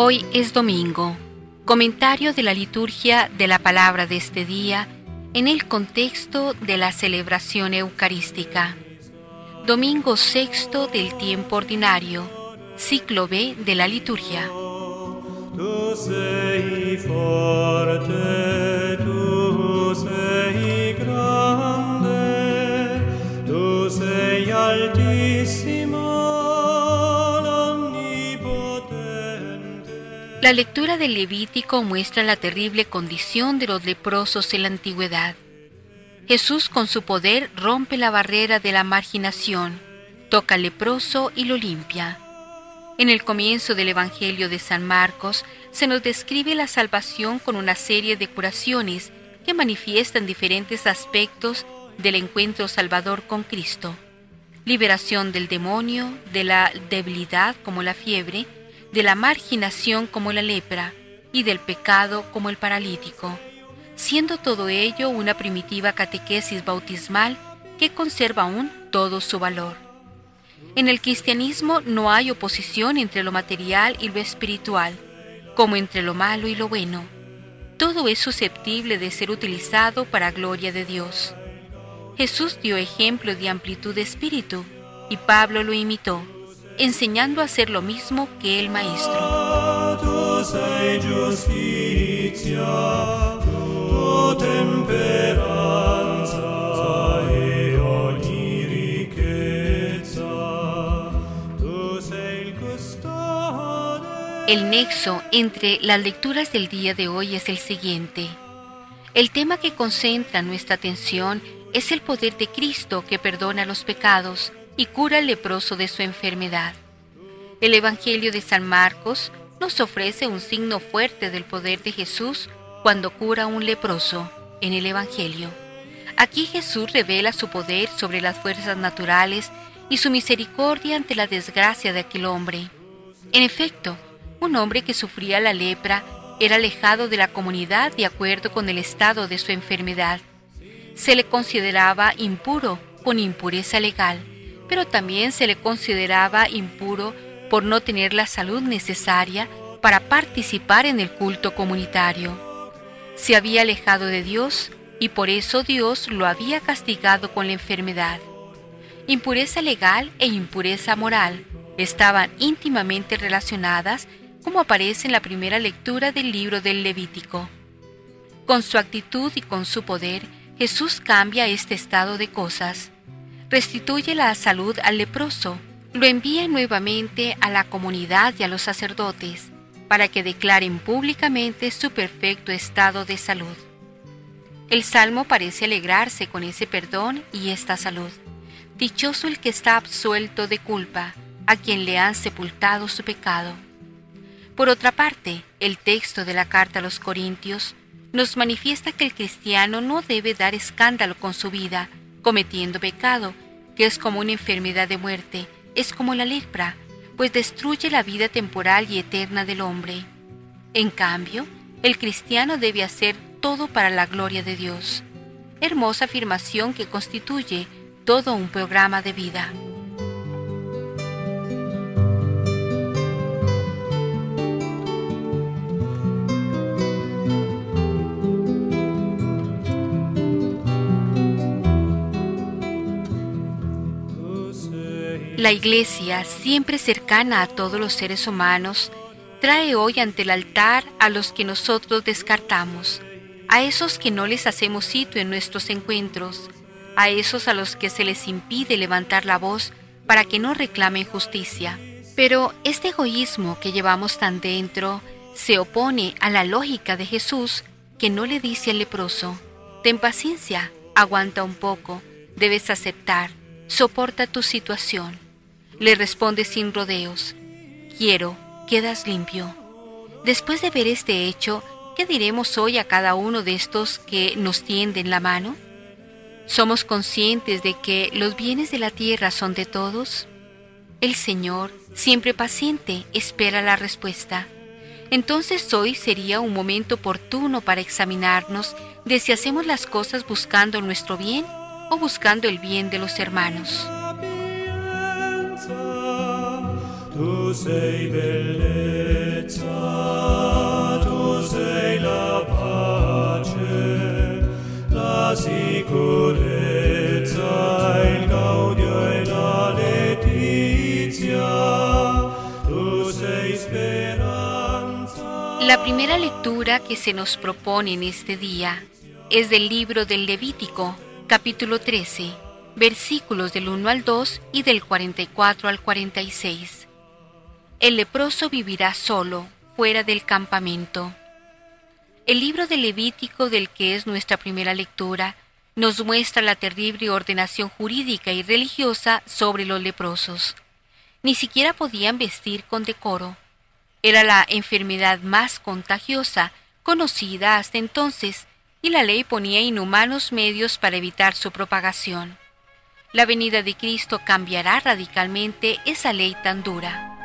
Hoy es domingo. Comentario de la liturgia de la palabra de este día en el contexto de la celebración eucarística. Domingo sexto del tiempo ordinario, ciclo B de la liturgia. La lectura del Levítico muestra la terrible condición de los leprosos en la antigüedad. Jesús con su poder rompe la barrera de la marginación, toca al leproso y lo limpia. En el comienzo del Evangelio de San Marcos se nos describe la salvación con una serie de curaciones que manifiestan diferentes aspectos del encuentro salvador con Cristo. Liberación del demonio, de la debilidad como la fiebre, de la marginación como la lepra y del pecado como el paralítico, siendo todo ello una primitiva catequesis bautismal que conserva aún todo su valor. En el cristianismo no hay oposición entre lo material y lo espiritual, como entre lo malo y lo bueno. Todo es susceptible de ser utilizado para gloria de Dios. Jesús dio ejemplo de amplitud de espíritu y Pablo lo imitó enseñando a hacer lo mismo que el Maestro. El nexo entre las lecturas del día de hoy es el siguiente. El tema que concentra nuestra atención es el poder de Cristo que perdona los pecados y cura al leproso de su enfermedad. El Evangelio de San Marcos nos ofrece un signo fuerte del poder de Jesús cuando cura a un leproso en el Evangelio. Aquí Jesús revela su poder sobre las fuerzas naturales y su misericordia ante la desgracia de aquel hombre. En efecto, un hombre que sufría la lepra era alejado de la comunidad de acuerdo con el estado de su enfermedad. Se le consideraba impuro con impureza legal pero también se le consideraba impuro por no tener la salud necesaria para participar en el culto comunitario. Se había alejado de Dios y por eso Dios lo había castigado con la enfermedad. Impureza legal e impureza moral estaban íntimamente relacionadas como aparece en la primera lectura del libro del Levítico. Con su actitud y con su poder, Jesús cambia este estado de cosas restituye la salud al leproso, lo envía nuevamente a la comunidad y a los sacerdotes, para que declaren públicamente su perfecto estado de salud. El Salmo parece alegrarse con ese perdón y esta salud. Dichoso el que está absuelto de culpa, a quien le han sepultado su pecado. Por otra parte, el texto de la carta a los Corintios nos manifiesta que el cristiano no debe dar escándalo con su vida, cometiendo pecado, que es como una enfermedad de muerte, es como la lepra, pues destruye la vida temporal y eterna del hombre. En cambio, el cristiano debe hacer todo para la gloria de Dios. Hermosa afirmación que constituye todo un programa de vida. La Iglesia, siempre cercana a todos los seres humanos, trae hoy ante el altar a los que nosotros descartamos, a esos que no les hacemos sitio en nuestros encuentros, a esos a los que se les impide levantar la voz para que no reclamen justicia. Pero este egoísmo que llevamos tan dentro se opone a la lógica de Jesús que no le dice al leproso, ten paciencia, aguanta un poco, debes aceptar, soporta tu situación le responde sin rodeos, quiero, quedas limpio. Después de ver este hecho, ¿qué diremos hoy a cada uno de estos que nos tienden la mano? ¿Somos conscientes de que los bienes de la tierra son de todos? El Señor, siempre paciente, espera la respuesta. Entonces hoy sería un momento oportuno para examinarnos de si hacemos las cosas buscando nuestro bien o buscando el bien de los hermanos. tu sei bellezza, tu sei la pace, la sicurezza, il gaudio e la letizia, tu sei esperanza. La primera lectura que se nos propone en este día es del libro del Levítico, capítulo 13, versículos del 1 al 2 y del 44 al 46. El leproso vivirá solo, fuera del campamento. El libro del Levítico, del que es nuestra primera lectura, nos muestra la terrible ordenación jurídica y religiosa sobre los leprosos. Ni siquiera podían vestir con decoro era la enfermedad más contagiosa conocida hasta entonces y la ley ponía inhumanos medios para evitar su propagación. La venida de Cristo cambiará radicalmente esa ley tan dura.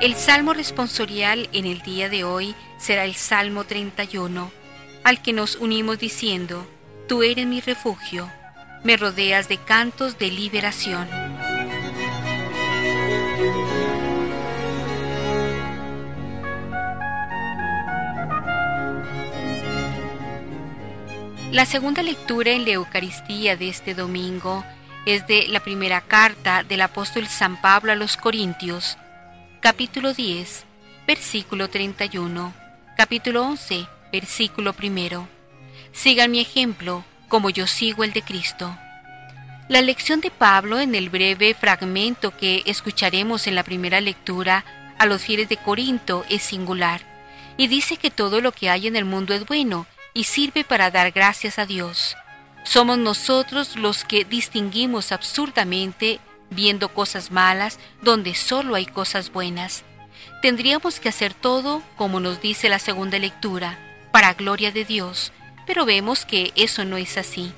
El salmo responsorial en el día de hoy será el Salmo 31, al que nos unimos diciendo, Tú eres mi refugio, me rodeas de cantos de liberación. La segunda lectura en la Eucaristía de este domingo es de la primera carta del apóstol San Pablo a los Corintios, capítulo 10, versículo 31, capítulo 11, versículo primero. Sigan mi ejemplo, como yo sigo el de Cristo. La lección de Pablo en el breve fragmento que escucharemos en la primera lectura a los fieles de Corinto es singular, y dice que todo lo que hay en el mundo es bueno y sirve para dar gracias a Dios. Somos nosotros los que distinguimos absurdamente viendo cosas malas donde solo hay cosas buenas. Tendríamos que hacer todo, como nos dice la segunda lectura, para gloria de Dios, pero vemos que eso no es así,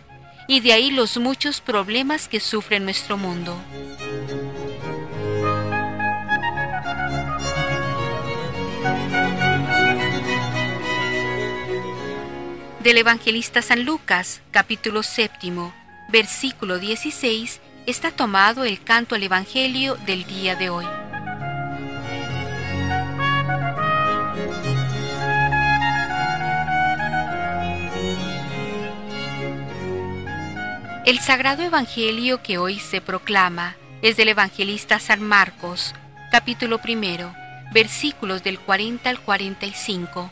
y de ahí los muchos problemas que sufre nuestro mundo. Del evangelista San Lucas, capítulo séptimo, versículo 16, está tomado el canto al Evangelio del día de hoy. El sagrado Evangelio que hoy se proclama es del evangelista San Marcos, capítulo primero, versículos del 40 al 45.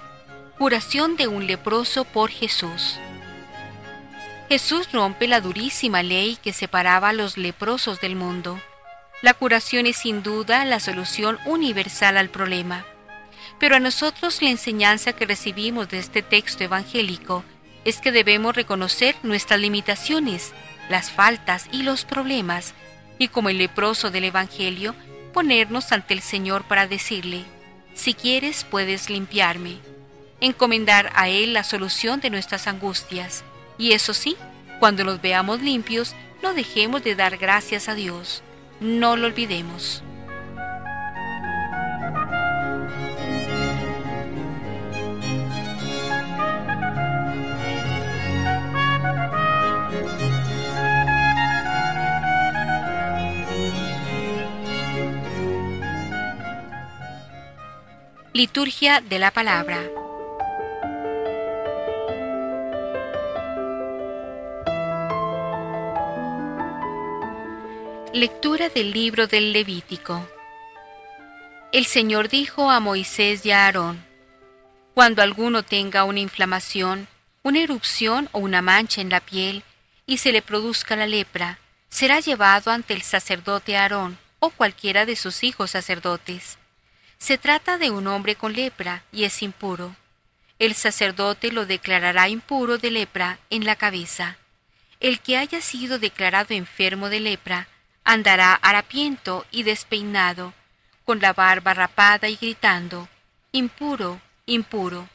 Curación de un leproso por Jesús. Jesús rompe la durísima ley que separaba a los leprosos del mundo. La curación es sin duda la solución universal al problema. Pero a nosotros la enseñanza que recibimos de este texto evangélico es que debemos reconocer nuestras limitaciones las faltas y los problemas, y como el leproso del Evangelio, ponernos ante el Señor para decirle, si quieres puedes limpiarme, encomendar a Él la solución de nuestras angustias, y eso sí, cuando nos veamos limpios, no dejemos de dar gracias a Dios, no lo olvidemos. Liturgia de la Palabra. Lectura del libro del Levítico. El Señor dijo a Moisés y a Aarón, Cuando alguno tenga una inflamación, una erupción o una mancha en la piel, y se le produzca la lepra, será llevado ante el sacerdote Aarón o cualquiera de sus hijos sacerdotes se trata de un hombre con lepra y es impuro. El sacerdote lo declarará impuro de lepra en la cabeza. El que haya sido declarado enfermo de lepra andará harapiento y despeinado, con la barba rapada y gritando, impuro, impuro.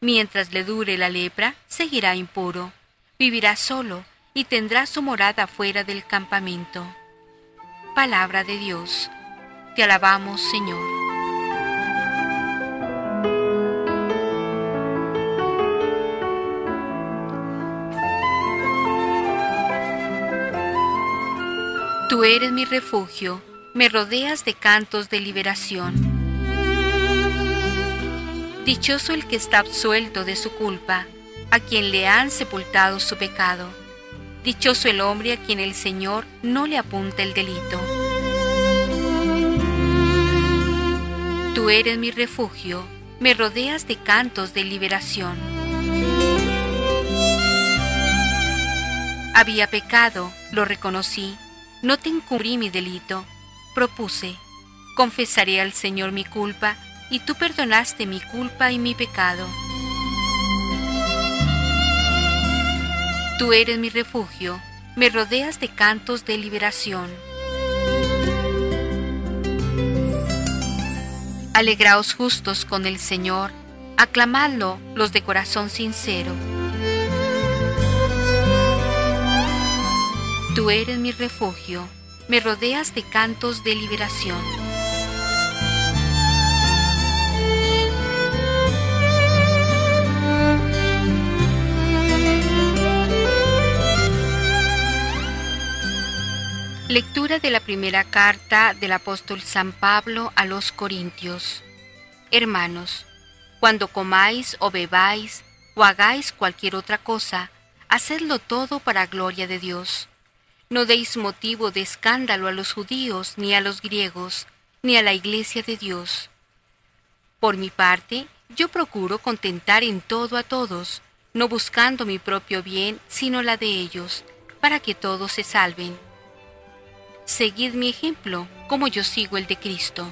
Mientras le dure la lepra, seguirá impuro. Vivirá solo y tendrá su morada fuera del campamento. Palabra de Dios. Te alabamos, Señor. Tú eres mi refugio, me rodeas de cantos de liberación. Dichoso el que está absuelto de su culpa, a quien le han sepultado su pecado. Dichoso el hombre a quien el Señor no le apunta el delito. Tú eres mi refugio, me rodeas de cantos de liberación. Había pecado, lo reconocí, no te encubrí mi delito, propuse, confesaré al Señor mi culpa, y tú perdonaste mi culpa y mi pecado. Tú eres mi refugio, me rodeas de cantos de liberación. Alegraos justos con el Señor, aclamadlo los de corazón sincero. Tú eres mi refugio, me rodeas de cantos de liberación. Lectura de la primera carta del apóstol San Pablo a los Corintios. Hermanos, cuando comáis o bebáis o hagáis cualquier otra cosa, hacedlo todo para gloria de Dios. No deis motivo de escándalo a los judíos, ni a los griegos, ni a la iglesia de Dios. Por mi parte, yo procuro contentar en todo a todos, no buscando mi propio bien, sino la de ellos, para que todos se salven. Seguid mi ejemplo, como yo sigo el de Cristo.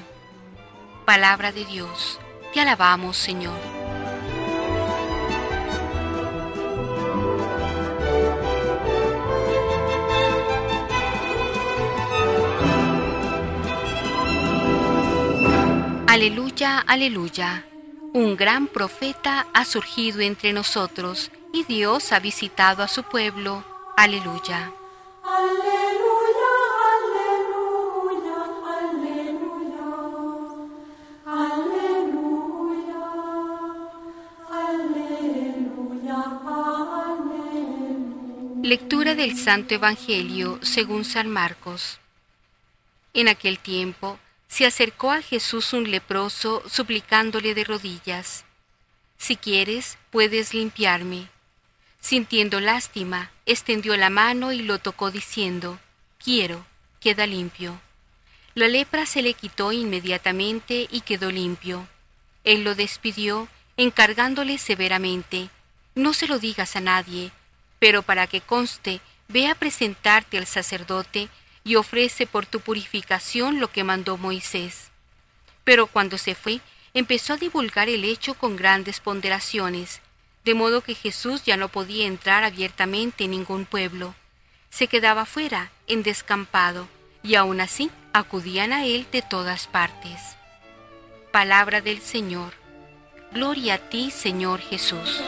Palabra de Dios, te alabamos, Señor. Aleluya, aleluya. Un gran profeta ha surgido entre nosotros y Dios ha visitado a su pueblo. Aleluya. Lectura del Santo Evangelio según San Marcos. En aquel tiempo se acercó a Jesús un leproso suplicándole de rodillas, Si quieres, puedes limpiarme. Sintiendo lástima, extendió la mano y lo tocó diciendo, Quiero, queda limpio. La lepra se le quitó inmediatamente y quedó limpio. Él lo despidió, encargándole severamente, No se lo digas a nadie, pero para que conste, ve a presentarte al sacerdote y ofrece por tu purificación lo que mandó Moisés. Pero cuando se fue, empezó a divulgar el hecho con grandes ponderaciones, de modo que Jesús ya no podía entrar abiertamente en ningún pueblo. Se quedaba fuera, en descampado, y aún así acudían a él de todas partes. Palabra del Señor. Gloria a ti, Señor Jesús.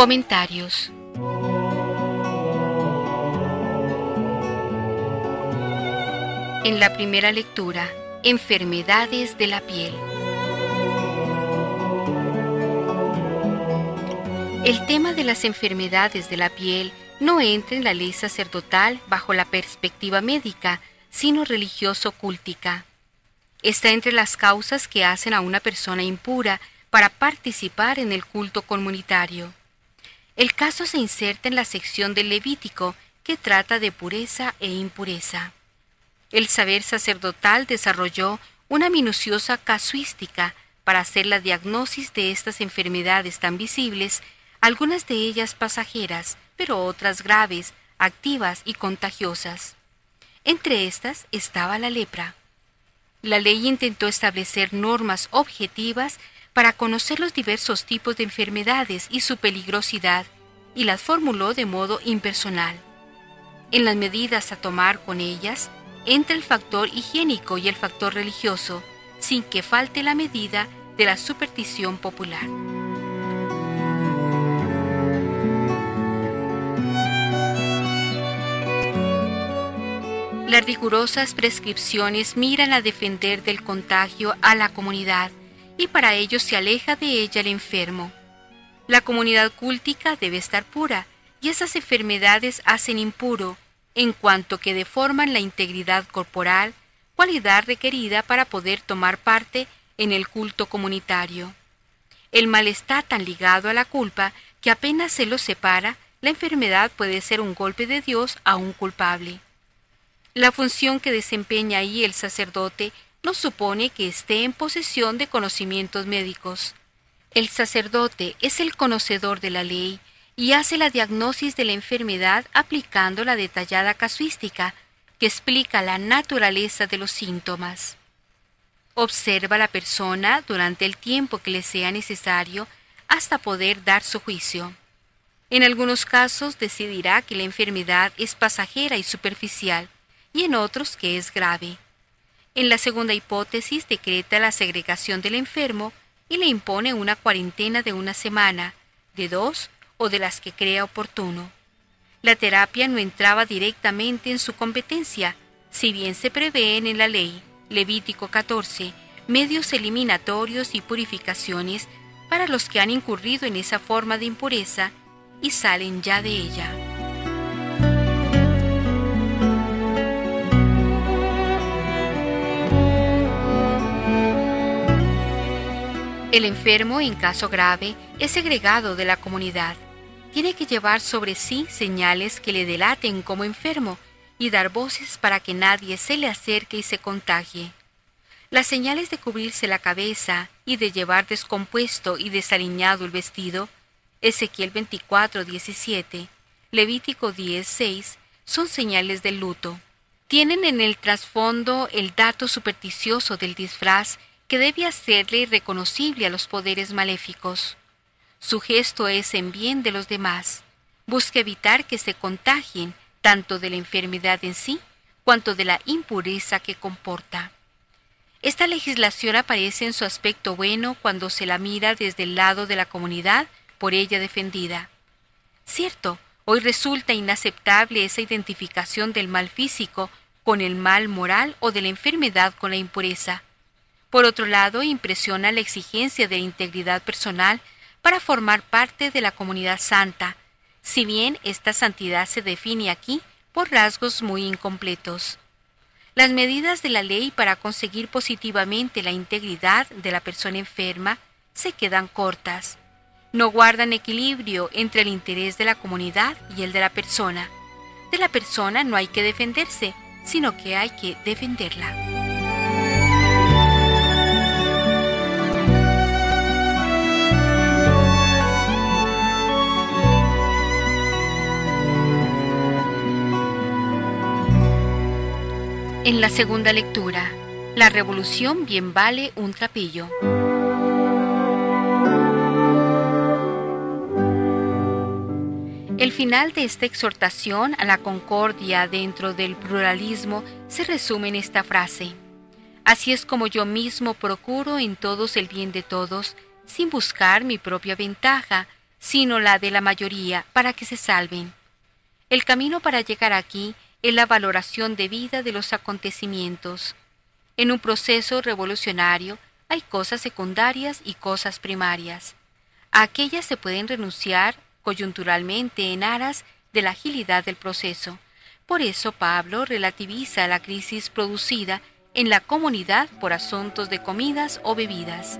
Comentarios. En la primera lectura, enfermedades de la piel. El tema de las enfermedades de la piel no entra en la ley sacerdotal bajo la perspectiva médica, sino religioso-cúltica. Está entre las causas que hacen a una persona impura para participar en el culto comunitario. El caso se inserta en la sección del Levítico que trata de pureza e impureza. El saber sacerdotal desarrolló una minuciosa casuística para hacer la diagnosis de estas enfermedades tan visibles, algunas de ellas pasajeras, pero otras graves, activas y contagiosas. Entre estas estaba la lepra. La ley intentó establecer normas objetivas para conocer los diversos tipos de enfermedades y su peligrosidad, y las formuló de modo impersonal. En las medidas a tomar con ellas entra el factor higiénico y el factor religioso, sin que falte la medida de la superstición popular. Las rigurosas prescripciones miran a defender del contagio a la comunidad y para ello se aleja de ella el enfermo. La comunidad cúltica debe estar pura, y esas enfermedades hacen impuro, en cuanto que deforman la integridad corporal, cualidad requerida para poder tomar parte en el culto comunitario. El mal está tan ligado a la culpa que apenas se lo separa, la enfermedad puede ser un golpe de Dios a un culpable. La función que desempeña ahí el sacerdote no supone que esté en posesión de conocimientos médicos. El sacerdote es el conocedor de la ley y hace la diagnosis de la enfermedad aplicando la detallada casuística que explica la naturaleza de los síntomas. Observa a la persona durante el tiempo que le sea necesario hasta poder dar su juicio. En algunos casos decidirá que la enfermedad es pasajera y superficial, y en otros que es grave. En la segunda hipótesis decreta la segregación del enfermo y le impone una cuarentena de una semana, de dos o de las que crea oportuno. La terapia no entraba directamente en su competencia, si bien se prevén en la ley, Levítico 14, medios eliminatorios y purificaciones para los que han incurrido en esa forma de impureza y salen ya de ella. El enfermo, en caso grave, es segregado de la comunidad. Tiene que llevar sobre sí señales que le delaten como enfermo y dar voces para que nadie se le acerque y se contagie. Las señales de cubrirse la cabeza y de llevar descompuesto y desaliñado el vestido, Ezequiel 24, 17, Levítico 10, 6, son señales del luto. Tienen en el trasfondo el dato supersticioso del disfraz que debe hacerle reconocible a los poderes maléficos. Su gesto es en bien de los demás. Busca evitar que se contagien tanto de la enfermedad en sí cuanto de la impureza que comporta. Esta legislación aparece en su aspecto bueno cuando se la mira desde el lado de la comunidad por ella defendida. Cierto, hoy resulta inaceptable esa identificación del mal físico con el mal moral o de la enfermedad con la impureza. Por otro lado, impresiona la exigencia de integridad personal para formar parte de la comunidad santa, si bien esta santidad se define aquí por rasgos muy incompletos. Las medidas de la ley para conseguir positivamente la integridad de la persona enferma se quedan cortas. No guardan equilibrio entre el interés de la comunidad y el de la persona. De la persona no hay que defenderse, sino que hay que defenderla. En la segunda lectura, la revolución bien vale un trapillo. El final de esta exhortación a la concordia dentro del pluralismo se resume en esta frase. Así es como yo mismo procuro en todos el bien de todos, sin buscar mi propia ventaja, sino la de la mayoría, para que se salven. El camino para llegar aquí en la valoración debida de los acontecimientos. En un proceso revolucionario hay cosas secundarias y cosas primarias. A aquellas se pueden renunciar coyunturalmente en aras de la agilidad del proceso. Por eso Pablo relativiza la crisis producida en la comunidad por asuntos de comidas o bebidas.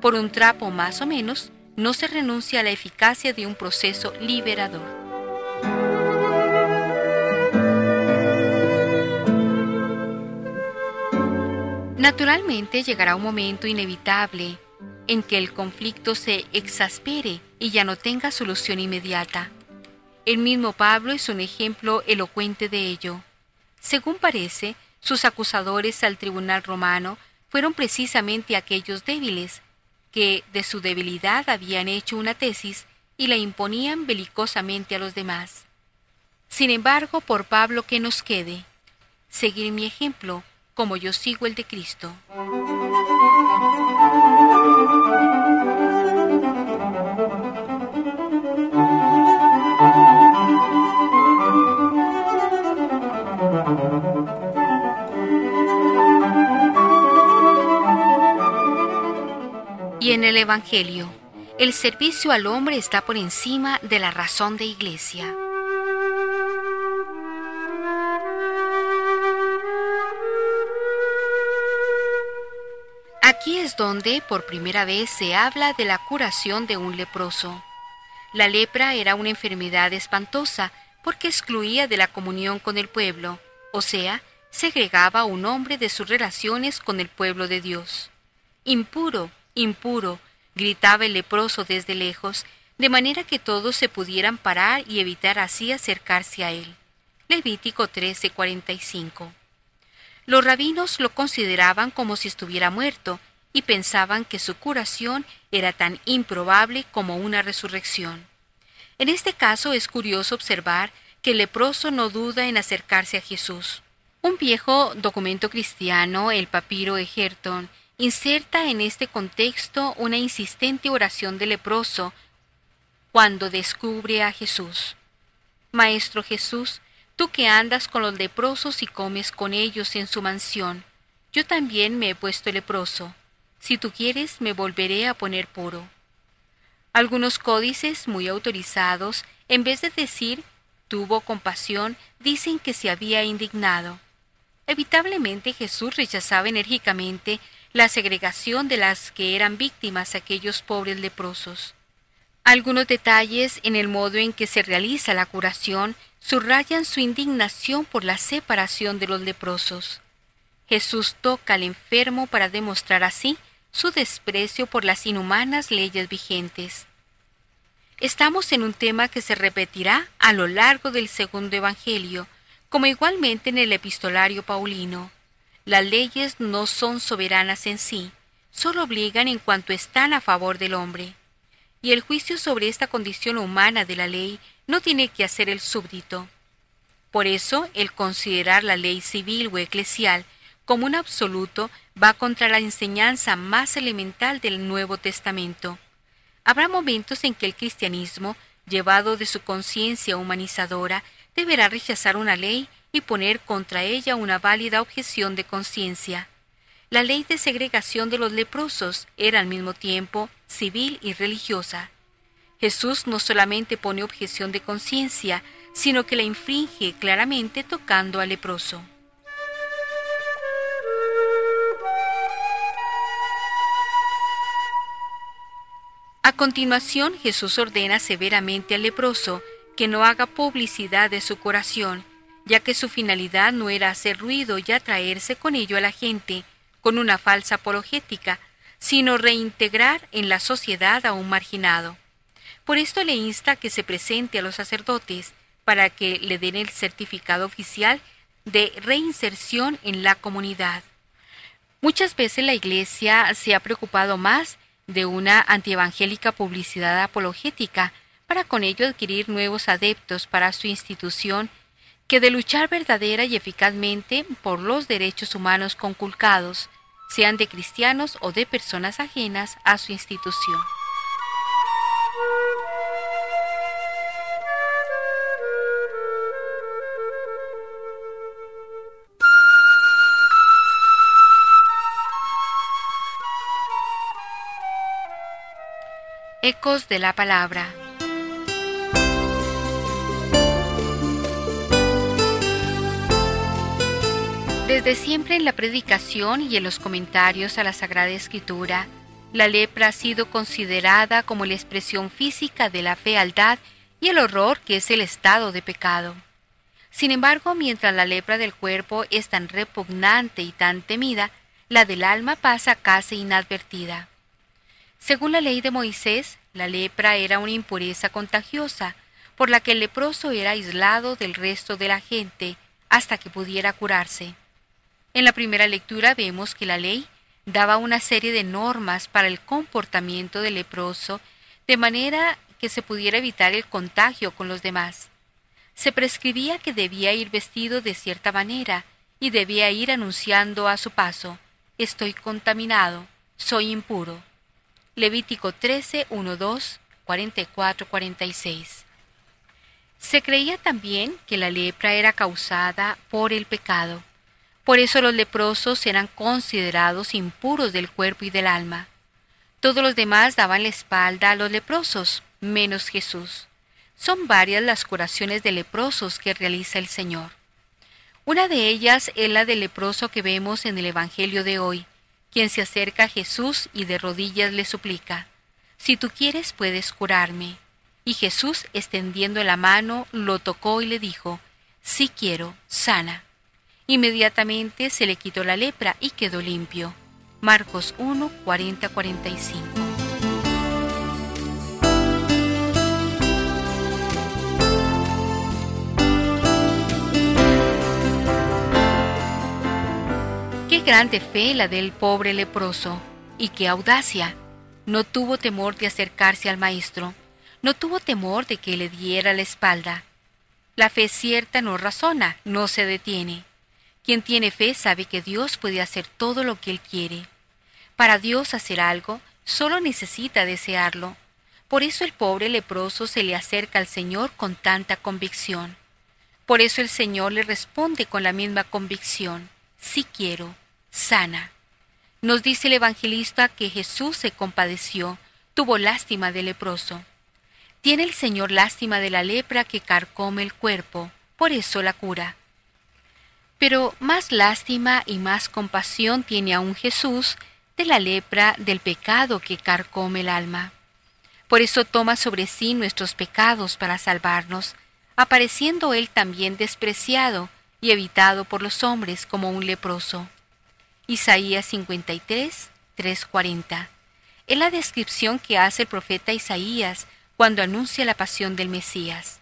Por un trapo más o menos, no se renuncia a la eficacia de un proceso liberador. Naturalmente llegará un momento inevitable en que el conflicto se exaspere y ya no tenga solución inmediata. El mismo Pablo es un ejemplo elocuente de ello. Según parece, sus acusadores al tribunal romano fueron precisamente aquellos débiles, que de su debilidad habían hecho una tesis y la imponían belicosamente a los demás. Sin embargo, por Pablo que nos quede, seguir mi ejemplo, como yo sigo el de Cristo. Y en el Evangelio, el servicio al hombre está por encima de la razón de iglesia. Aquí es donde por primera vez se habla de la curación de un leproso. La lepra era una enfermedad espantosa porque excluía de la comunión con el pueblo, o sea, segregaba a un hombre de sus relaciones con el pueblo de Dios. Impuro, impuro, gritaba el leproso desde lejos, de manera que todos se pudieran parar y evitar así acercarse a él. Levítico 13:45 los rabinos lo consideraban como si estuviera muerto y pensaban que su curación era tan improbable como una resurrección. En este caso es curioso observar que el leproso no duda en acercarse a Jesús. Un viejo documento cristiano, el papiro Egerton, inserta en este contexto una insistente oración del leproso cuando descubre a Jesús. Maestro Jesús, Tú que andas con los leprosos y comes con ellos en su mansión, yo también me he puesto leproso. Si tú quieres, me volveré a poner puro. Algunos códices muy autorizados, en vez de decir tuvo compasión, dicen que se había indignado. Evitablemente Jesús rechazaba enérgicamente la segregación de las que eran víctimas aquellos pobres leprosos. Algunos detalles en el modo en que se realiza la curación subrayan su indignación por la separación de los leprosos. Jesús toca al enfermo para demostrar así su desprecio por las inhumanas leyes vigentes. Estamos en un tema que se repetirá a lo largo del segundo Evangelio, como igualmente en el epistolario paulino. Las leyes no son soberanas en sí, solo obligan en cuanto están a favor del hombre. Y el juicio sobre esta condición humana de la ley no tiene que hacer el súbdito. Por eso, el considerar la ley civil o eclesial como un absoluto va contra la enseñanza más elemental del Nuevo Testamento. Habrá momentos en que el cristianismo, llevado de su conciencia humanizadora, deberá rechazar una ley y poner contra ella una válida objeción de conciencia. La ley de segregación de los leprosos era al mismo tiempo civil y religiosa. Jesús no solamente pone objeción de conciencia, sino que la infringe claramente tocando al leproso. A continuación, Jesús ordena severamente al leproso que no haga publicidad de su curación, ya que su finalidad no era hacer ruido y atraerse con ello a la gente, con una falsa apologética, sino reintegrar en la sociedad a un marginado. Por esto le insta que se presente a los sacerdotes para que le den el certificado oficial de reinserción en la comunidad. Muchas veces la Iglesia se ha preocupado más de una antievangélica publicidad apologética para con ello adquirir nuevos adeptos para su institución que de luchar verdadera y eficazmente por los derechos humanos conculcados, sean de cristianos o de personas ajenas a su institución. Ecos de la Palabra. Desde siempre en la predicación y en los comentarios a la Sagrada Escritura, la lepra ha sido considerada como la expresión física de la fealdad y el horror que es el estado de pecado. Sin embargo, mientras la lepra del cuerpo es tan repugnante y tan temida, la del alma pasa casi inadvertida. Según la ley de Moisés, la lepra era una impureza contagiosa, por la que el leproso era aislado del resto de la gente hasta que pudiera curarse. En la primera lectura vemos que la ley daba una serie de normas para el comportamiento del leproso, de manera que se pudiera evitar el contagio con los demás. Se prescribía que debía ir vestido de cierta manera y debía ir anunciando a su paso, estoy contaminado, soy impuro. Levítico 13, 1, 2, 44, 46. Se creía también que la lepra era causada por el pecado. Por eso los leprosos eran considerados impuros del cuerpo y del alma. Todos los demás daban la espalda a los leprosos, menos Jesús. Son varias las curaciones de leprosos que realiza el Señor. Una de ellas es la del leproso que vemos en el Evangelio de hoy, quien se acerca a Jesús y de rodillas le suplica, Si tú quieres puedes curarme. Y Jesús, extendiendo la mano, lo tocó y le dijo, Sí quiero, sana. Inmediatamente se le quitó la lepra y quedó limpio. Marcos 1, 40-45. Grande fe la del pobre leproso, y qué audacia. No tuvo temor de acercarse al maestro, no tuvo temor de que le diera la espalda. La fe cierta no razona, no se detiene. Quien tiene fe sabe que Dios puede hacer todo lo que Él quiere. Para Dios hacer algo, solo necesita desearlo. Por eso el pobre leproso se le acerca al Señor con tanta convicción. Por eso el Señor le responde con la misma convicción, sí quiero sana. Nos dice el evangelista que Jesús se compadeció, tuvo lástima del leproso. Tiene el Señor lástima de la lepra que carcome el cuerpo, por eso la cura. Pero más lástima y más compasión tiene aún Jesús de la lepra del pecado que carcome el alma. Por eso toma sobre sí nuestros pecados para salvarnos, apareciendo él también despreciado y evitado por los hombres como un leproso. Isaías 53, 340. Es la descripción que hace el profeta Isaías cuando anuncia la pasión del Mesías.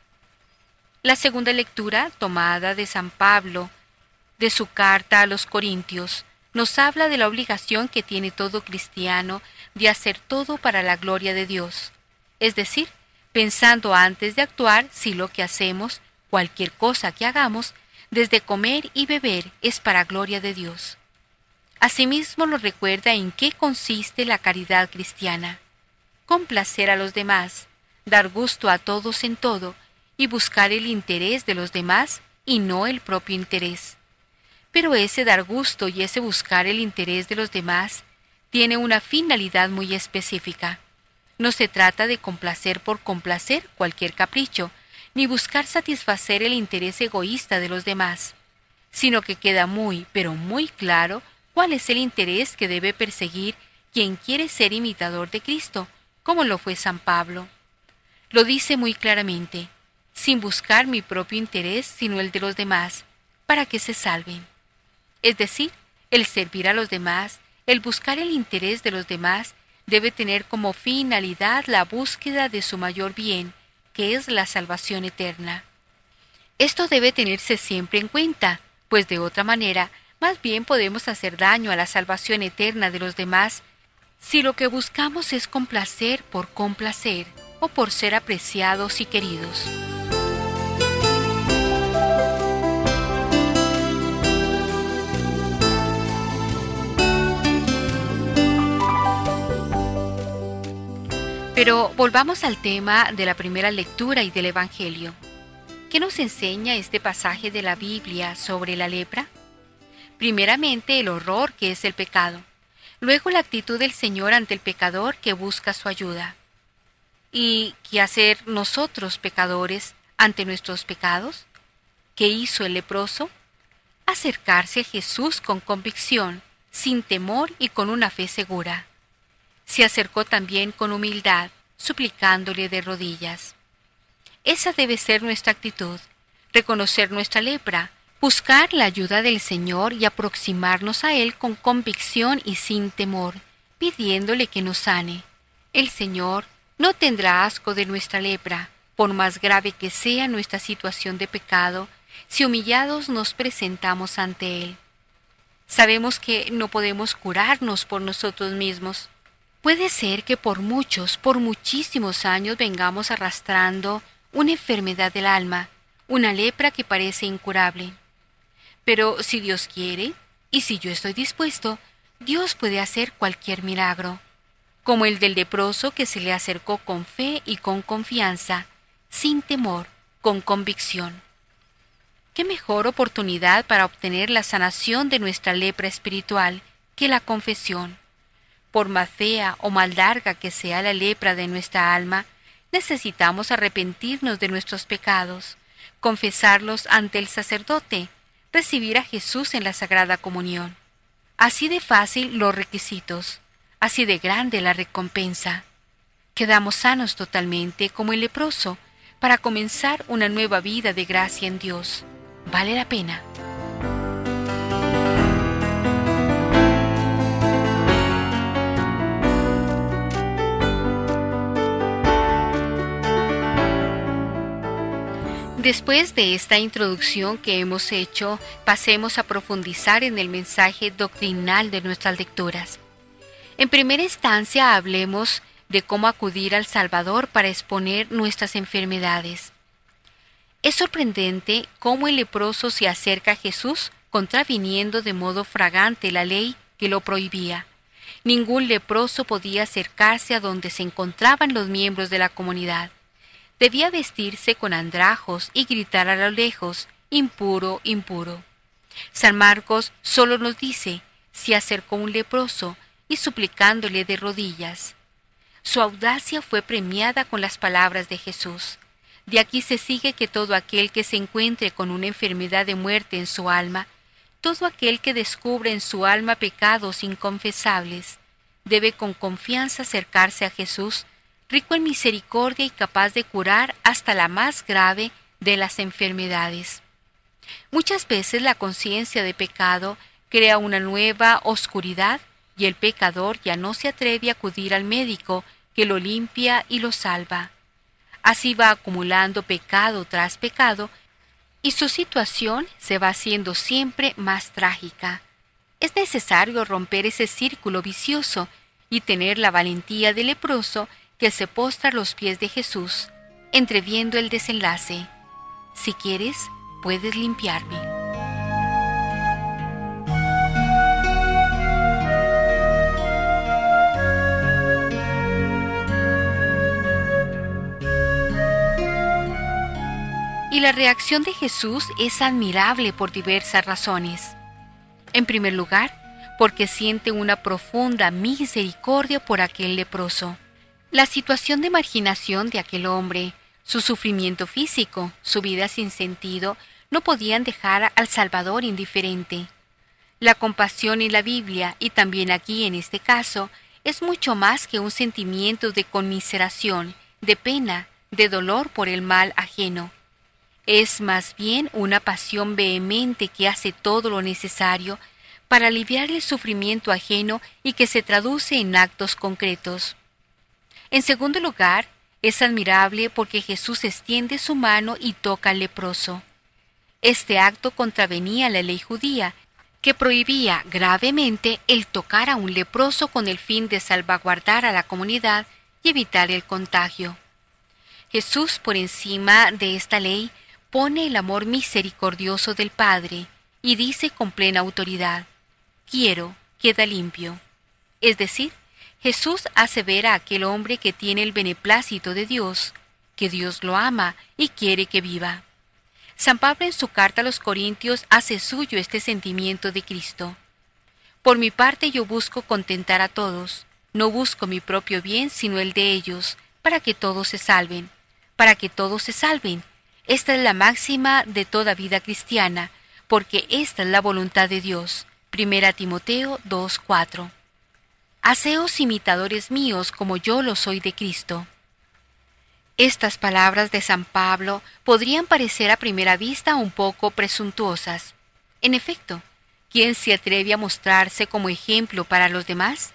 La segunda lectura, tomada de San Pablo, de su carta a los Corintios, nos habla de la obligación que tiene todo cristiano de hacer todo para la gloria de Dios, es decir, pensando antes de actuar si lo que hacemos, cualquier cosa que hagamos, desde comer y beber, es para gloria de Dios. Asimismo nos recuerda en qué consiste la caridad cristiana. Complacer a los demás, dar gusto a todos en todo y buscar el interés de los demás y no el propio interés. Pero ese dar gusto y ese buscar el interés de los demás tiene una finalidad muy específica. No se trata de complacer por complacer cualquier capricho, ni buscar satisfacer el interés egoísta de los demás, sino que queda muy, pero muy claro cuál es el interés que debe perseguir quien quiere ser imitador de Cristo, como lo fue San Pablo. Lo dice muy claramente, sin buscar mi propio interés sino el de los demás, para que se salven. Es decir, el servir a los demás, el buscar el interés de los demás, debe tener como finalidad la búsqueda de su mayor bien, que es la salvación eterna. Esto debe tenerse siempre en cuenta, pues de otra manera más bien podemos hacer daño a la salvación eterna de los demás si lo que buscamos es complacer por complacer o por ser apreciados y queridos. Pero volvamos al tema de la primera lectura y del Evangelio. ¿Qué nos enseña este pasaje de la Biblia sobre la lepra? Primeramente el horror que es el pecado, luego la actitud del Señor ante el pecador que busca su ayuda. ¿Y qué hacer nosotros pecadores ante nuestros pecados? ¿Qué hizo el leproso? Acercarse a Jesús con convicción, sin temor y con una fe segura. Se acercó también con humildad, suplicándole de rodillas. Esa debe ser nuestra actitud, reconocer nuestra lepra, buscar la ayuda del Señor y aproximarnos a Él con convicción y sin temor, pidiéndole que nos sane. El Señor no tendrá asco de nuestra lepra, por más grave que sea nuestra situación de pecado, si humillados nos presentamos ante Él. Sabemos que no podemos curarnos por nosotros mismos. Puede ser que por muchos, por muchísimos años vengamos arrastrando una enfermedad del alma, una lepra que parece incurable. Pero si Dios quiere, y si yo estoy dispuesto, Dios puede hacer cualquier milagro, como el del leproso que se le acercó con fe y con confianza, sin temor, con convicción. ¿Qué mejor oportunidad para obtener la sanación de nuestra lepra espiritual que la confesión? por más fea o mal larga que sea la lepra de nuestra alma, necesitamos arrepentirnos de nuestros pecados, confesarlos ante el sacerdote, recibir a Jesús en la Sagrada Comunión. Así de fácil los requisitos, así de grande la recompensa. Quedamos sanos totalmente como el leproso para comenzar una nueva vida de gracia en Dios. Vale la pena. Después de esta introducción que hemos hecho, pasemos a profundizar en el mensaje doctrinal de nuestras lecturas. En primera instancia hablemos de cómo acudir al Salvador para exponer nuestras enfermedades. Es sorprendente cómo el leproso se acerca a Jesús contraviniendo de modo fragante la ley que lo prohibía. Ningún leproso podía acercarse a donde se encontraban los miembros de la comunidad debía vestirse con andrajos y gritar a lo lejos, impuro, impuro. San Marcos solo nos dice, se acercó un leproso y suplicándole de rodillas. Su audacia fue premiada con las palabras de Jesús. De aquí se sigue que todo aquel que se encuentre con una enfermedad de muerte en su alma, todo aquel que descubre en su alma pecados inconfesables, debe con confianza acercarse a Jesús rico en misericordia y capaz de curar hasta la más grave de las enfermedades. Muchas veces la conciencia de pecado crea una nueva oscuridad y el pecador ya no se atreve a acudir al médico que lo limpia y lo salva. Así va acumulando pecado tras pecado y su situación se va haciendo siempre más trágica. Es necesario romper ese círculo vicioso y tener la valentía del leproso que se postra a los pies de Jesús, entreviendo el desenlace. Si quieres, puedes limpiarme. Y la reacción de Jesús es admirable por diversas razones. En primer lugar, porque siente una profunda misericordia por aquel leproso. La situación de marginación de aquel hombre, su sufrimiento físico, su vida sin sentido, no podían dejar al Salvador indiferente. La compasión en la Biblia, y también aquí en este caso, es mucho más que un sentimiento de conmiseración, de pena, de dolor por el mal ajeno. Es más bien una pasión vehemente que hace todo lo necesario para aliviar el sufrimiento ajeno y que se traduce en actos concretos. En segundo lugar, es admirable porque Jesús extiende su mano y toca al leproso. Este acto contravenía la ley judía, que prohibía gravemente el tocar a un leproso con el fin de salvaguardar a la comunidad y evitar el contagio. Jesús, por encima de esta ley, pone el amor misericordioso del Padre y dice con plena autoridad, quiero, queda limpio. Es decir, Jesús hace ver a aquel hombre que tiene el beneplácito de Dios, que Dios lo ama y quiere que viva. San Pablo en su carta a los Corintios hace suyo este sentimiento de Cristo. Por mi parte yo busco contentar a todos, no busco mi propio bien sino el de ellos, para que todos se salven, para que todos se salven. Esta es la máxima de toda vida cristiana, porque esta es la voluntad de Dios. Primera Timoteo 2.4 Haceos imitadores míos como yo lo soy de Cristo. Estas palabras de San Pablo podrían parecer a primera vista un poco presuntuosas. En efecto, ¿quién se atreve a mostrarse como ejemplo para los demás?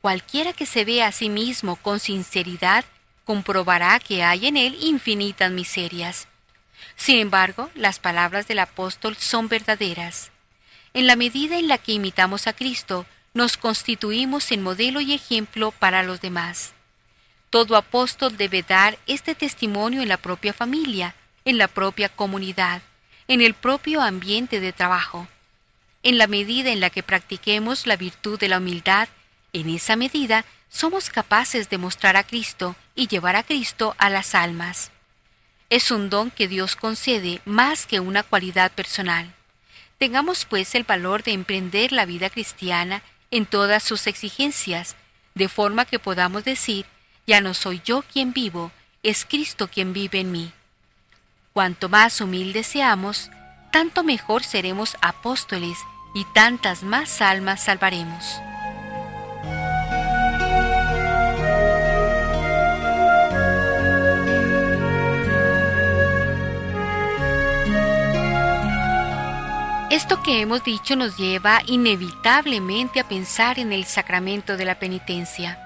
Cualquiera que se vea a sí mismo con sinceridad comprobará que hay en él infinitas miserias. Sin embargo, las palabras del apóstol son verdaderas. En la medida en la que imitamos a Cristo, nos constituimos en modelo y ejemplo para los demás. Todo apóstol debe dar este testimonio en la propia familia, en la propia comunidad, en el propio ambiente de trabajo. En la medida en la que practiquemos la virtud de la humildad, en esa medida somos capaces de mostrar a Cristo y llevar a Cristo a las almas. Es un don que Dios concede más que una cualidad personal. Tengamos pues el valor de emprender la vida cristiana en todas sus exigencias, de forma que podamos decir, ya no soy yo quien vivo, es Cristo quien vive en mí. Cuanto más humildes seamos, tanto mejor seremos apóstoles y tantas más almas salvaremos. Esto que hemos dicho nos lleva inevitablemente a pensar en el sacramento de la penitencia.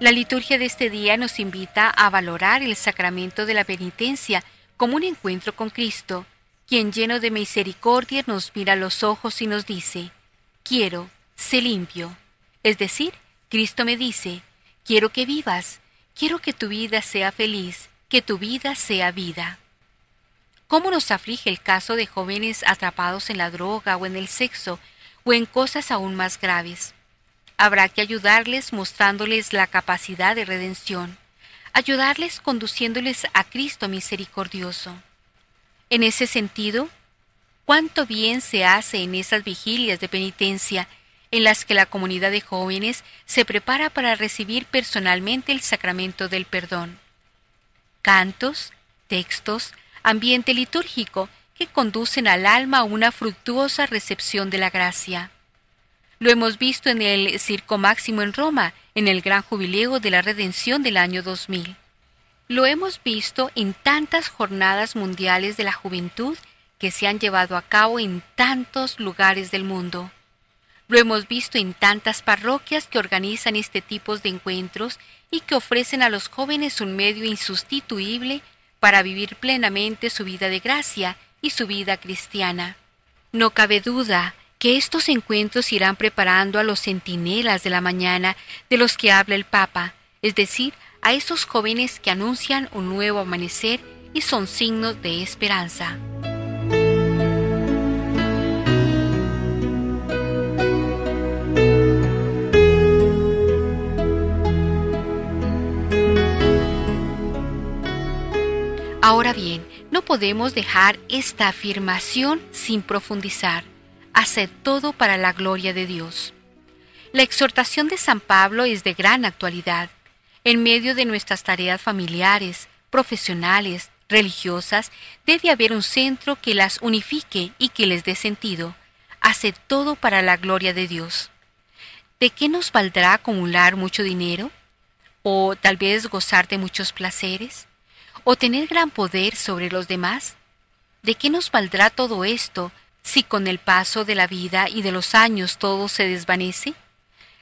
La liturgia de este día nos invita a valorar el sacramento de la penitencia como un encuentro con Cristo, quien lleno de misericordia nos mira a los ojos y nos dice, quiero, sé limpio. Es decir, Cristo me dice, quiero que vivas, quiero que tu vida sea feliz, que tu vida sea vida. ¿Cómo nos aflige el caso de jóvenes atrapados en la droga o en el sexo o en cosas aún más graves? Habrá que ayudarles mostrándoles la capacidad de redención, ayudarles conduciéndoles a Cristo misericordioso. En ese sentido, cuánto bien se hace en esas vigilias de penitencia en las que la comunidad de jóvenes se prepara para recibir personalmente el sacramento del perdón. Cantos, textos, ambiente litúrgico que conducen al alma a una fructuosa recepción de la gracia. Lo hemos visto en el Circo Máximo en Roma, en el gran jubileo de la redención del año 2000. Lo hemos visto en tantas jornadas mundiales de la juventud que se han llevado a cabo en tantos lugares del mundo. Lo hemos visto en tantas parroquias que organizan este tipo de encuentros y que ofrecen a los jóvenes un medio insustituible para vivir plenamente su vida de gracia y su vida cristiana. No cabe duda que estos encuentros irán preparando a los centinelas de la mañana de los que habla el Papa, es decir, a esos jóvenes que anuncian un nuevo amanecer y son signos de esperanza. Ahora bien, no podemos dejar esta afirmación sin profundizar. Hacer todo para la gloria de Dios. La exhortación de San Pablo es de gran actualidad. En medio de nuestras tareas familiares, profesionales, religiosas, debe haber un centro que las unifique y que les dé sentido. Hace todo para la gloria de Dios. ¿De qué nos valdrá acumular mucho dinero? ¿O tal vez gozar de muchos placeres? O tener gran poder sobre los demás? ¿De qué nos valdrá todo esto si con el paso de la vida y de los años todo se desvanece?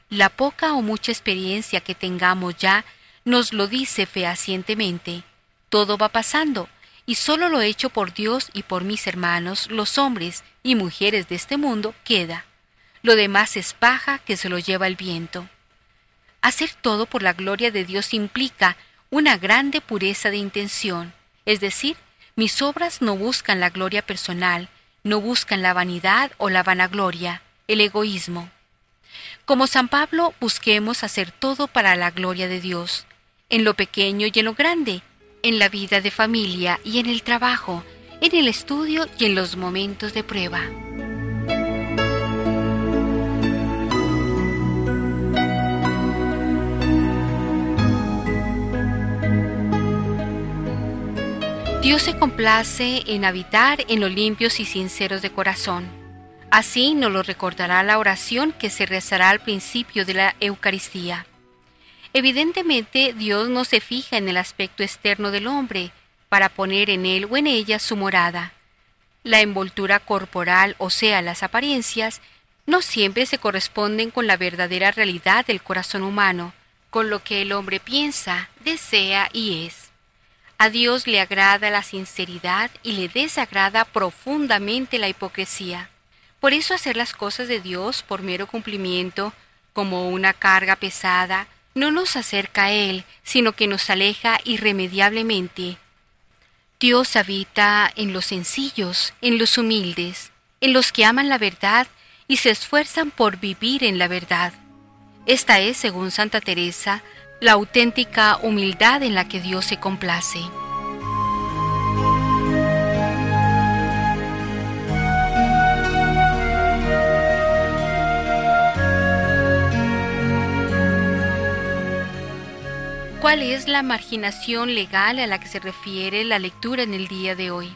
La poca o mucha experiencia que tengamos ya nos lo dice fehacientemente. Todo va pasando, y solo lo hecho por Dios y por mis hermanos, los hombres y mujeres de este mundo, queda. Lo demás es paja que se lo lleva el viento. Hacer todo por la gloria de Dios implica una grande pureza de intención, es decir, mis obras no buscan la gloria personal, no buscan la vanidad o la vanagloria, el egoísmo. Como San Pablo, busquemos hacer todo para la gloria de Dios, en lo pequeño y en lo grande, en la vida de familia y en el trabajo, en el estudio y en los momentos de prueba. Dios se complace en habitar en los limpios y sinceros de corazón. Así nos lo recordará la oración que se rezará al principio de la Eucaristía. Evidentemente, Dios no se fija en el aspecto externo del hombre para poner en él o en ella su morada. La envoltura corporal, o sea, las apariencias, no siempre se corresponden con la verdadera realidad del corazón humano, con lo que el hombre piensa, desea y es. A Dios le agrada la sinceridad y le desagrada profundamente la hipocresía. Por eso hacer las cosas de Dios por mero cumplimiento, como una carga pesada, no nos acerca a Él, sino que nos aleja irremediablemente. Dios habita en los sencillos, en los humildes, en los que aman la verdad y se esfuerzan por vivir en la verdad. Esta es, según Santa Teresa, la auténtica humildad en la que Dios se complace. ¿Cuál es la marginación legal a la que se refiere la lectura en el día de hoy?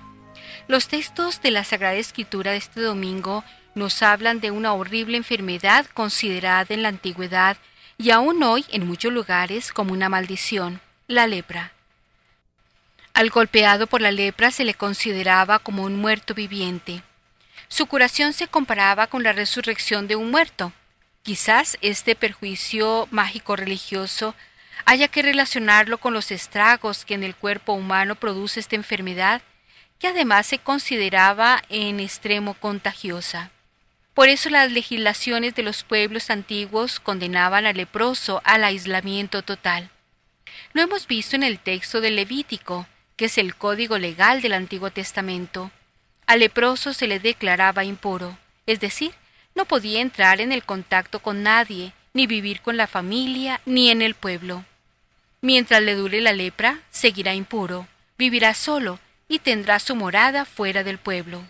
Los textos de la Sagrada Escritura de este domingo nos hablan de una horrible enfermedad considerada en la antigüedad y aún hoy en muchos lugares como una maldición, la lepra. Al golpeado por la lepra se le consideraba como un muerto viviente. Su curación se comparaba con la resurrección de un muerto. Quizás este perjuicio mágico religioso haya que relacionarlo con los estragos que en el cuerpo humano produce esta enfermedad, que además se consideraba en extremo contagiosa. Por eso las legislaciones de los pueblos antiguos condenaban al leproso al aislamiento total. Lo hemos visto en el texto del Levítico, que es el código legal del Antiguo Testamento. Al leproso se le declaraba impuro, es decir, no podía entrar en el contacto con nadie, ni vivir con la familia, ni en el pueblo. Mientras le dure la lepra, seguirá impuro, vivirá solo y tendrá su morada fuera del pueblo.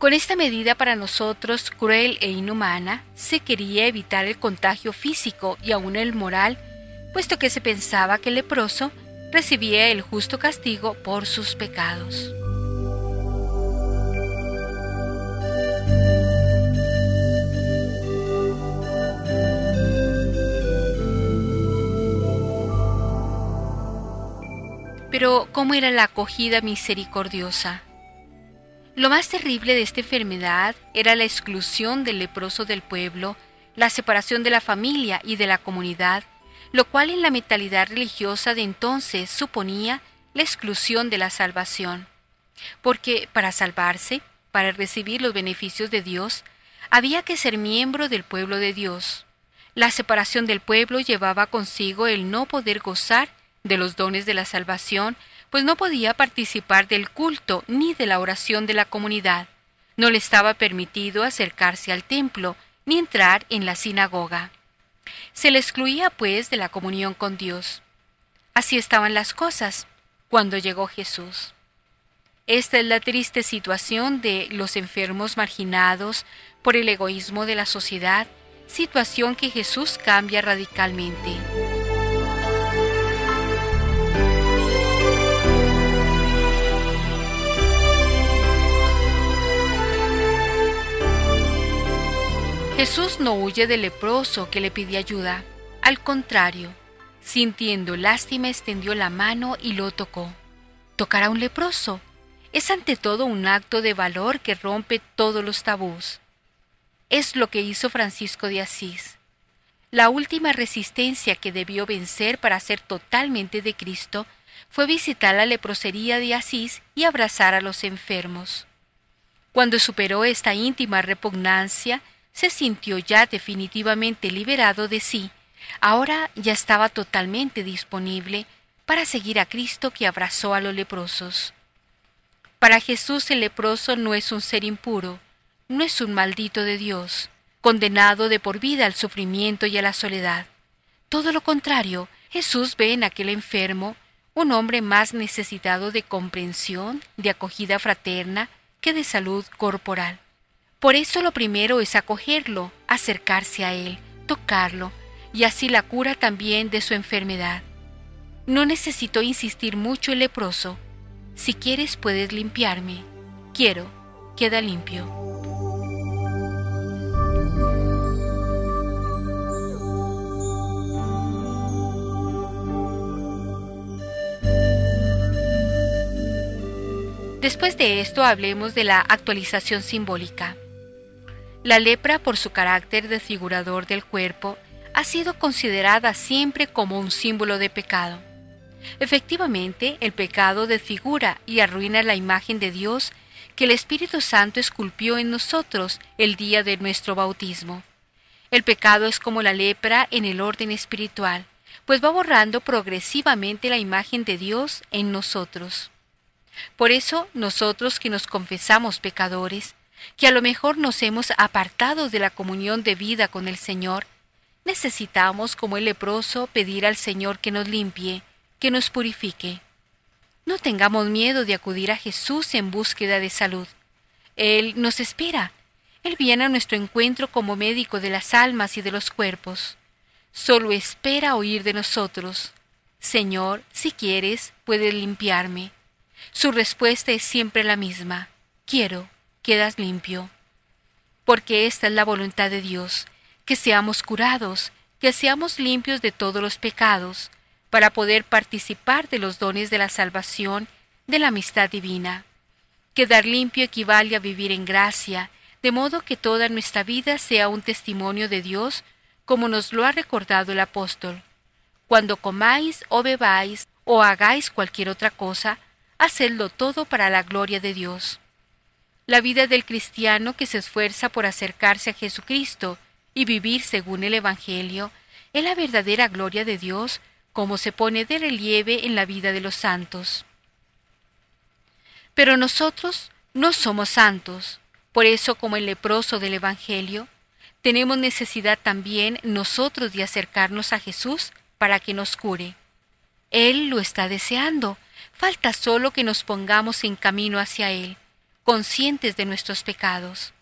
Con esta medida para nosotros cruel e inhumana, se quería evitar el contagio físico y aún el moral, puesto que se pensaba que el leproso recibía el justo castigo por sus pecados. Pero, ¿cómo era la acogida misericordiosa? Lo más terrible de esta enfermedad era la exclusión del leproso del pueblo, la separación de la familia y de la comunidad, lo cual en la mentalidad religiosa de entonces suponía la exclusión de la salvación. Porque para salvarse, para recibir los beneficios de Dios, había que ser miembro del pueblo de Dios. La separación del pueblo llevaba consigo el no poder gozar de los dones de la salvación pues no podía participar del culto ni de la oración de la comunidad. No le estaba permitido acercarse al templo ni entrar en la sinagoga. Se le excluía, pues, de la comunión con Dios. Así estaban las cosas cuando llegó Jesús. Esta es la triste situación de los enfermos marginados por el egoísmo de la sociedad, situación que Jesús cambia radicalmente. Jesús no huye del leproso que le pide ayuda. Al contrario, sintiendo lástima, extendió la mano y lo tocó. Tocar a un leproso es ante todo un acto de valor que rompe todos los tabús. Es lo que hizo Francisco de Asís. La última resistencia que debió vencer para ser totalmente de Cristo fue visitar la leprosería de Asís y abrazar a los enfermos. Cuando superó esta íntima repugnancia, se sintió ya definitivamente liberado de sí, ahora ya estaba totalmente disponible para seguir a Cristo que abrazó a los leprosos. Para Jesús el leproso no es un ser impuro, no es un maldito de Dios, condenado de por vida al sufrimiento y a la soledad. Todo lo contrario, Jesús ve en aquel enfermo un hombre más necesitado de comprensión, de acogida fraterna, que de salud corporal. Por eso lo primero es acogerlo, acercarse a él, tocarlo, y así la cura también de su enfermedad. No necesito insistir mucho el leproso. Si quieres puedes limpiarme. Quiero, queda limpio. Después de esto hablemos de la actualización simbólica. La lepra, por su carácter desfigurador del cuerpo, ha sido considerada siempre como un símbolo de pecado. Efectivamente, el pecado desfigura y arruina la imagen de Dios que el Espíritu Santo esculpió en nosotros el día de nuestro bautismo. El pecado es como la lepra en el orden espiritual, pues va borrando progresivamente la imagen de Dios en nosotros. Por eso, nosotros que nos confesamos pecadores, que a lo mejor nos hemos apartado de la comunión de vida con el Señor, necesitamos, como el leproso, pedir al Señor que nos limpie, que nos purifique. No tengamos miedo de acudir a Jesús en búsqueda de salud. Él nos espera. Él viene a nuestro encuentro como médico de las almas y de los cuerpos. solo espera oír de nosotros. Señor, si quieres, puedes limpiarme. Su respuesta es siempre la misma. Quiero, quedas limpio. Porque esta es la voluntad de Dios, que seamos curados, que seamos limpios de todos los pecados, para poder participar de los dones de la salvación, de la amistad divina. Quedar limpio equivale a vivir en gracia, de modo que toda nuestra vida sea un testimonio de Dios, como nos lo ha recordado el apóstol. Cuando comáis o bebáis o hagáis cualquier otra cosa, hacedlo todo para la gloria de Dios. La vida del cristiano que se esfuerza por acercarse a Jesucristo y vivir según el Evangelio es la verdadera gloria de Dios como se pone de relieve en la vida de los santos. Pero nosotros no somos santos, por eso como el leproso del Evangelio, tenemos necesidad también nosotros de acercarnos a Jesús para que nos cure. Él lo está deseando, falta solo que nos pongamos en camino hacia Él, conscientes de nuestros pecados.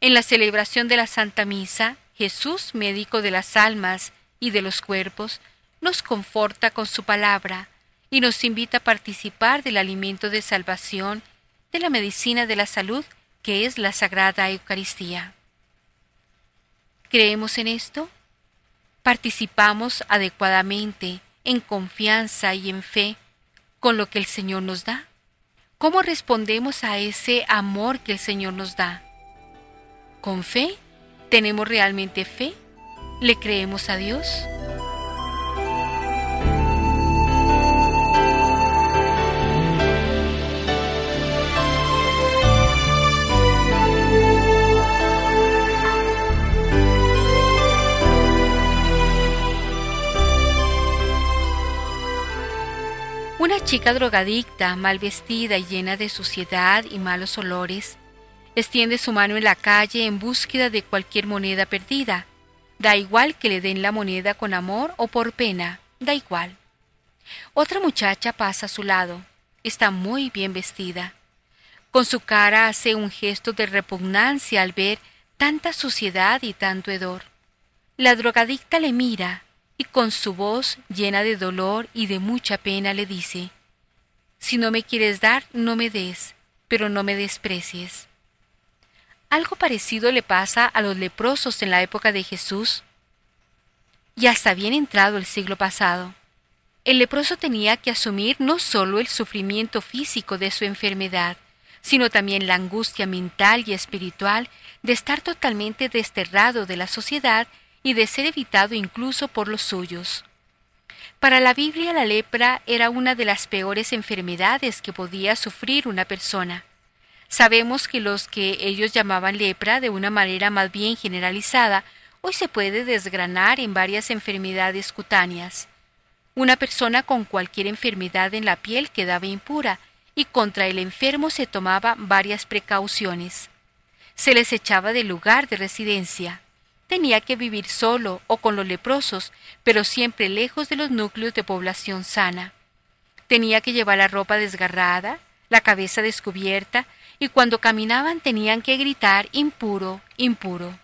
En la celebración de la Santa Misa, Jesús, médico de las almas y de los cuerpos, nos conforta con su palabra y nos invita a participar del alimento de salvación, de la medicina de la salud, que es la Sagrada Eucaristía. ¿Creemos en esto? ¿Participamos adecuadamente, en confianza y en fe, con lo que el Señor nos da? ¿Cómo respondemos a ese amor que el Señor nos da? ¿Con fe? ¿Tenemos realmente fe? ¿Le creemos a Dios? Una chica drogadicta, mal vestida y llena de suciedad y malos olores, extiende su mano en la calle en búsqueda de cualquier moneda perdida. Da igual que le den la moneda con amor o por pena, da igual. Otra muchacha pasa a su lado. Está muy bien vestida. Con su cara hace un gesto de repugnancia al ver tanta suciedad y tanto hedor. La drogadicta le mira, y con su voz llena de dolor y de mucha pena le dice, Si no me quieres dar, no me des, pero no me desprecies. Algo parecido le pasa a los leprosos en la época de Jesús y hasta bien entrado el siglo pasado. El leproso tenía que asumir no solo el sufrimiento físico de su enfermedad, sino también la angustia mental y espiritual de estar totalmente desterrado de la sociedad y de ser evitado incluso por los suyos. Para la Biblia la lepra era una de las peores enfermedades que podía sufrir una persona. Sabemos que los que ellos llamaban lepra de una manera más bien generalizada hoy se puede desgranar en varias enfermedades cutáneas. Una persona con cualquier enfermedad en la piel quedaba impura y contra el enfermo se tomaba varias precauciones. Se les echaba del lugar de residencia, tenía que vivir solo o con los leprosos, pero siempre lejos de los núcleos de población sana. Tenía que llevar la ropa desgarrada, la cabeza descubierta, y cuando caminaban tenían que gritar impuro, impuro.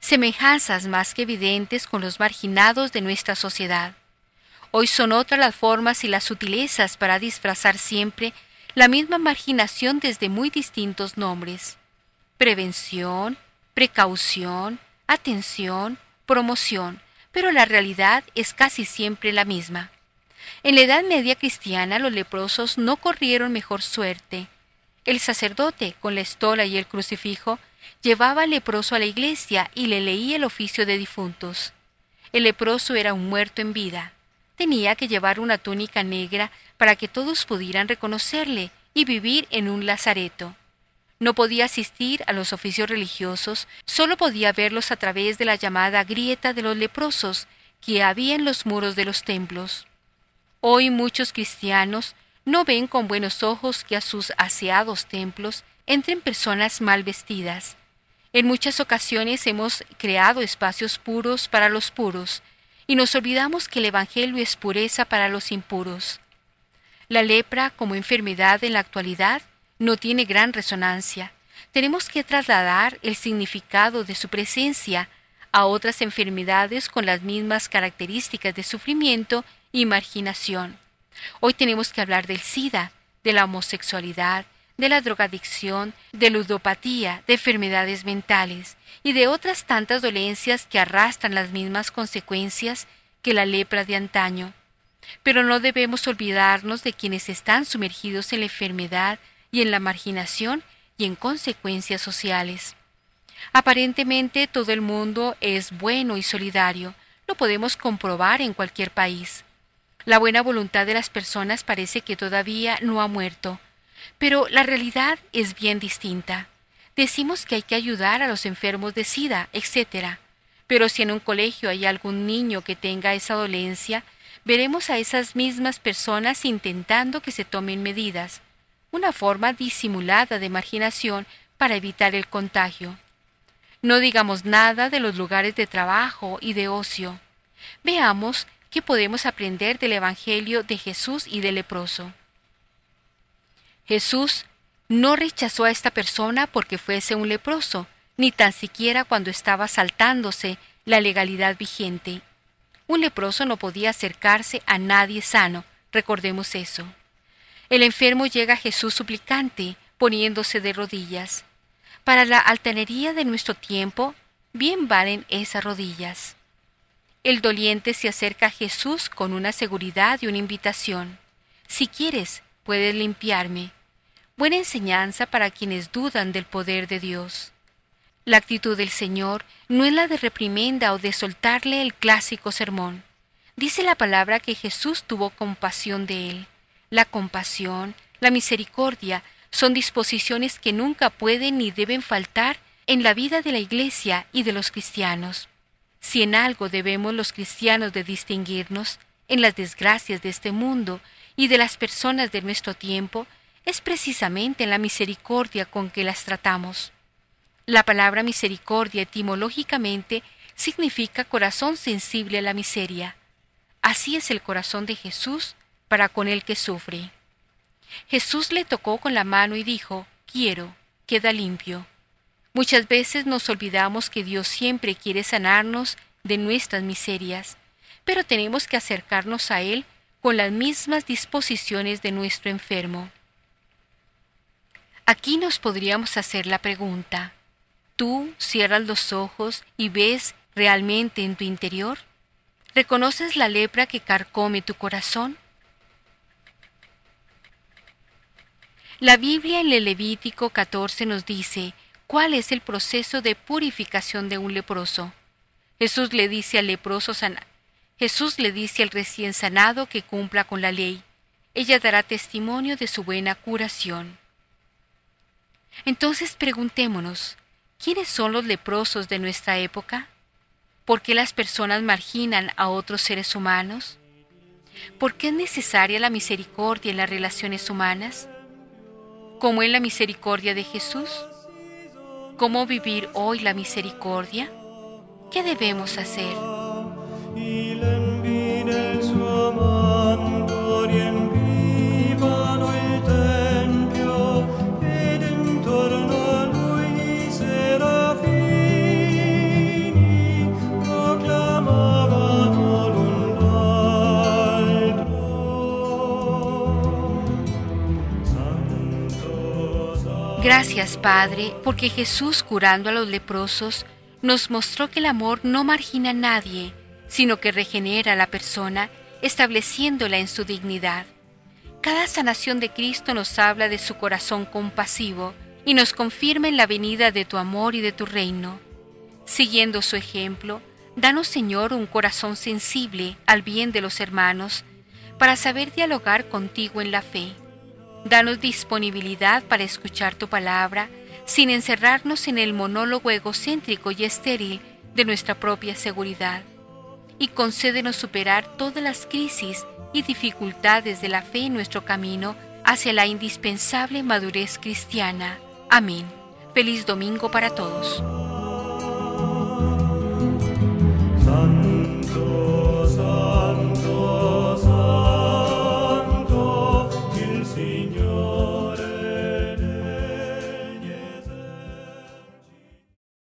Semejanzas más que evidentes con los marginados de nuestra sociedad. Hoy son otras las formas y las sutilezas para disfrazar siempre la misma marginación desde muy distintos nombres. Prevención, precaución, atención, promoción, pero la realidad es casi siempre la misma. En la Edad Media cristiana los leprosos no corrieron mejor suerte. El sacerdote, con la estola y el crucifijo, llevaba al leproso a la iglesia y le leía el oficio de difuntos. El leproso era un muerto en vida. Tenía que llevar una túnica negra para que todos pudieran reconocerle y vivir en un lazareto no podía asistir a los oficios religiosos, solo podía verlos a través de la llamada grieta de los leprosos que había en los muros de los templos. Hoy muchos cristianos no ven con buenos ojos que a sus aseados templos entren personas mal vestidas. En muchas ocasiones hemos creado espacios puros para los puros, y nos olvidamos que el Evangelio es pureza para los impuros. La lepra como enfermedad en la actualidad no tiene gran resonancia. Tenemos que trasladar el significado de su presencia a otras enfermedades con las mismas características de sufrimiento y marginación. Hoy tenemos que hablar del SIDA, de la homosexualidad, de la drogadicción, de ludopatía, de enfermedades mentales y de otras tantas dolencias que arrastran las mismas consecuencias que la lepra de antaño. Pero no debemos olvidarnos de quienes están sumergidos en la enfermedad y en la marginación y en consecuencias sociales. Aparentemente todo el mundo es bueno y solidario, lo podemos comprobar en cualquier país. La buena voluntad de las personas parece que todavía no ha muerto, pero la realidad es bien distinta. Decimos que hay que ayudar a los enfermos de SIDA, etc. Pero si en un colegio hay algún niño que tenga esa dolencia, veremos a esas mismas personas intentando que se tomen medidas, una forma disimulada de marginación para evitar el contagio. No digamos nada de los lugares de trabajo y de ocio. Veamos qué podemos aprender del Evangelio de Jesús y del leproso. Jesús no rechazó a esta persona porque fuese un leproso, ni tan siquiera cuando estaba saltándose la legalidad vigente. Un leproso no podía acercarse a nadie sano, recordemos eso. El enfermo llega a Jesús suplicante, poniéndose de rodillas. Para la altanería de nuestro tiempo, bien valen esas rodillas. El doliente se acerca a Jesús con una seguridad y una invitación. Si quieres, puedes limpiarme. Buena enseñanza para quienes dudan del poder de Dios. La actitud del Señor no es la de reprimenda o de soltarle el clásico sermón. Dice la palabra que Jesús tuvo compasión de él. La compasión, la misericordia, son disposiciones que nunca pueden ni deben faltar en la vida de la Iglesia y de los cristianos. Si en algo debemos los cristianos de distinguirnos, en las desgracias de este mundo y de las personas de nuestro tiempo, es precisamente en la misericordia con que las tratamos. La palabra misericordia etimológicamente significa corazón sensible a la miseria. Así es el corazón de Jesús para con el que sufre. Jesús le tocó con la mano y dijo, quiero, queda limpio. Muchas veces nos olvidamos que Dios siempre quiere sanarnos de nuestras miserias, pero tenemos que acercarnos a Él con las mismas disposiciones de nuestro enfermo. Aquí nos podríamos hacer la pregunta, ¿tú cierras los ojos y ves realmente en tu interior? ¿Reconoces la lepra que carcome tu corazón? La Biblia en el Levítico 14 nos dice cuál es el proceso de purificación de un leproso. Jesús le dice al leproso Jesús le dice al recién sanado que cumpla con la ley. Ella dará testimonio de su buena curación. Entonces preguntémonos, ¿quiénes son los leprosos de nuestra época? ¿Por qué las personas marginan a otros seres humanos? ¿Por qué es necesaria la misericordia en las relaciones humanas? ¿Cómo es la misericordia de Jesús? ¿Cómo vivir hoy la misericordia? ¿Qué debemos hacer? Gracias, Padre, porque Jesús curando a los leprosos nos mostró que el amor no margina a nadie, sino que regenera a la persona, estableciéndola en su dignidad. Cada sanación de Cristo nos habla de su corazón compasivo y nos confirma en la venida de tu amor y de tu reino. Siguiendo su ejemplo, danos Señor un corazón sensible al bien de los hermanos, para saber dialogar contigo en la fe Danos disponibilidad para escuchar tu palabra sin encerrarnos en el monólogo egocéntrico y estéril de nuestra propia seguridad. Y concédenos superar todas las crisis y dificultades de la fe en nuestro camino hacia la indispensable madurez cristiana. Amén. Feliz domingo para todos.